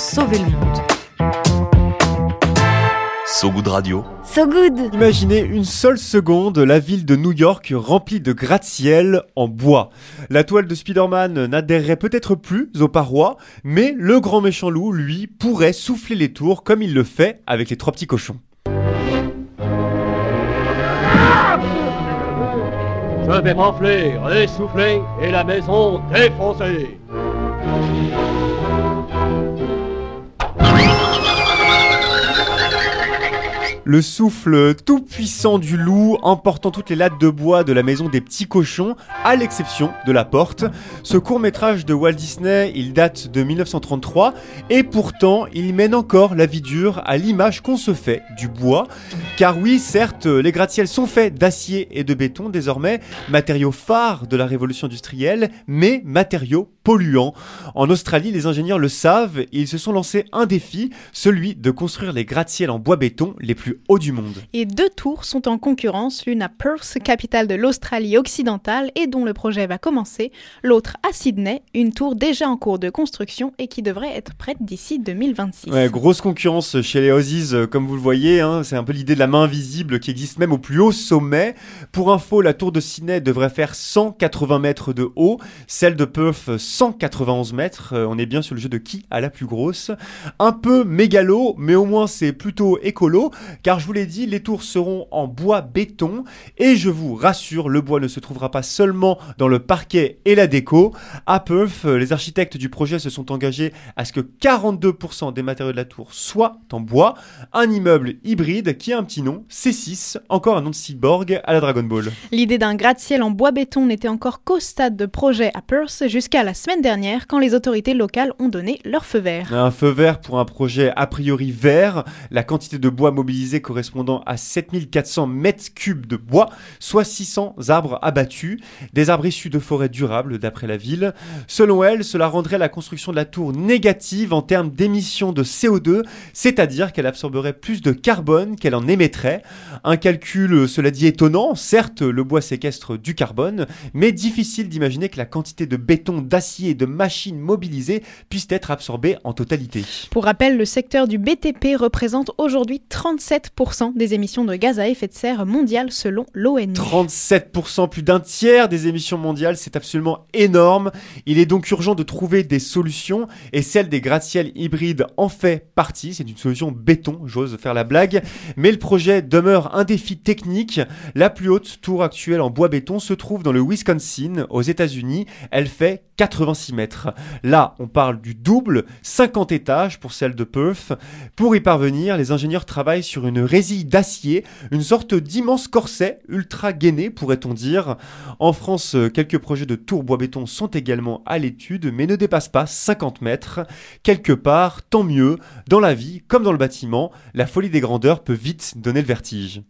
sauver le monde. So Good Radio. So good Imaginez une seule seconde la ville de New York remplie de gratte-ciel en bois. La toile de Spider-Man n'adhérerait peut-être plus aux parois, mais le grand méchant loup, lui, pourrait souffler les tours comme il le fait avec les trois petits cochons. Je vais m'enfler, essouffler et la maison défoncer. Le souffle tout puissant du loup emportant toutes les lattes de bois de la maison des petits cochons, à l'exception de la porte. Ce court métrage de Walt Disney, il date de 1933 et pourtant il mène encore la vie dure à l'image qu'on se fait du bois. Car oui, certes, les gratte-ciels sont faits d'acier et de béton désormais, matériaux phares de la révolution industrielle, mais matériaux polluants. En Australie, les ingénieurs le savent ils se sont lancés un défi, celui de construire les gratte-ciels en bois-béton les plus hauts du monde. Et deux tours sont en concurrence, l'une à Perth, capitale de l'Australie occidentale et dont le projet va commencer, l'autre à Sydney, une tour déjà en cours de construction et qui devrait être prête d'ici 2026. Ouais, grosse concurrence chez les Aussies, euh, comme vous le voyez, hein, c'est un peu l'idée de la main invisible qui existe même au plus haut sommet. Pour info, la tour de Sydney devrait faire 180 mètres de haut, celle de Perth 191 mètres, Euh, on est bien sur le jeu de qui a la plus grosse. Un peu mégalo, mais au moins c'est plutôt écolo, car je vous l'ai dit, les tours seront en bois béton, et je vous rassure, le bois ne se trouvera pas seulement dans le parquet et la déco. À Perth, les architectes du projet se sont engagés à ce que 42% des matériaux de la tour soient en bois, un immeuble hybride qui a un petit nom, C6, encore un nom de cyborg à la Dragon Ball. L'idée d'un gratte-ciel en bois béton n'était encore qu'au stade de projet à Perth jusqu'à la semaine dernière quand les autorités locales ont donné leur feu vert. Un feu vert pour un projet a priori vert, la quantité de bois mobilisé correspondant à 7400 mètres cubes de bois, soit 600 arbres abattus, des arbres issus de forêts durables d'après la ville. Selon elle, cela rendrait la construction de la tour négative en termes d'émissions de CO2, c'est-à-dire qu'elle absorberait plus de carbone qu'elle en émettrait. Un calcul, euh, cela dit, étonnant, certes le bois séquestre du carbone, mais difficile d'imaginer que la quantité de béton, d'acier et de machines mobilisées puisse être absorbée en totalité. Pour rappel, le secteur du BTP représente aujourd'hui 37% des émissions de gaz à effet de serre mondiales selon l'ONU. 37%, plus d'un tiers des émissions mondiales, c'est absolument énorme. Il est donc urgent de trouver des solutions et celle des gratte-ciels hybrides en fait partie. C'est une solution béton, j'ose faire la blague. Mais le projet demeure un défi technique. La plus haute tour actuelle en bois béton se trouve dans le Wisconsin, aux États-Unis. Elle fait 86 mètres. Là, on parle du double, 50 étages pour celle de Perth. Pour y parvenir, les ingénieurs travaillent sur une résille d'acier, une sorte d'immense corset ultra gainé, pourrait-on dire. En France, euh, quelques projets de tours bois béton sont également à l'étude, mais ne dépassent pas 50 mètres. Quelque part, tant mieux, dans la vie comme dans le bâtiment, la folie des grandeurs peut vite donner le vertige.